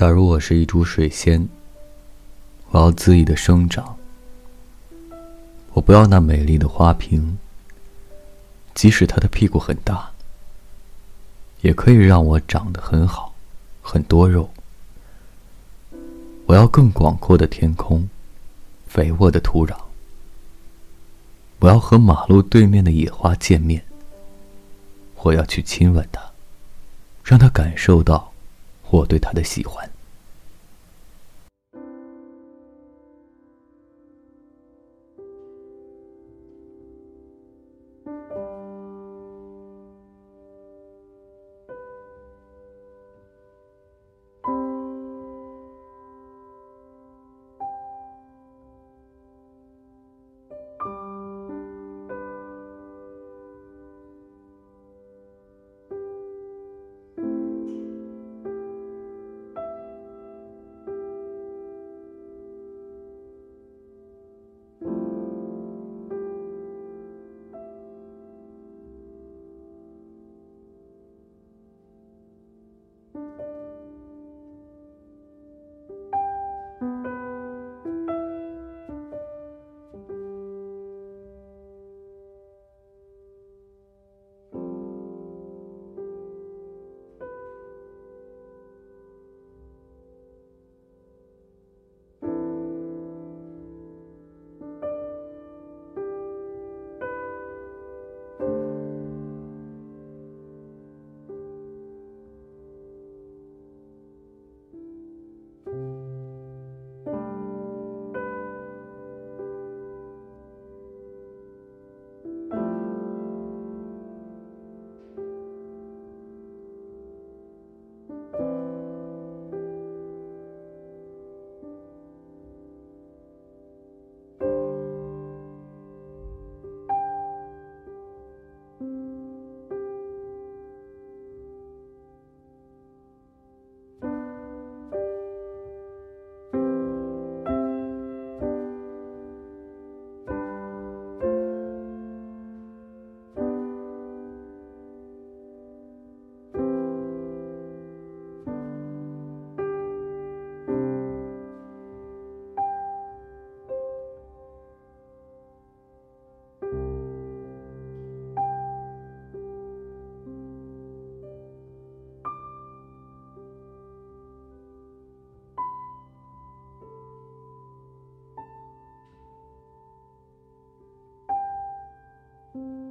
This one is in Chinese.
假如我是一株水仙，我要恣意的生长。我不要那美丽的花瓶，即使它的屁股很大，也可以让我长得很好，很多肉。我要更广阔的天空，肥沃的土壤。我要和马路对面的野花见面。我要去亲吻它，让它感受到我对它的喜欢。You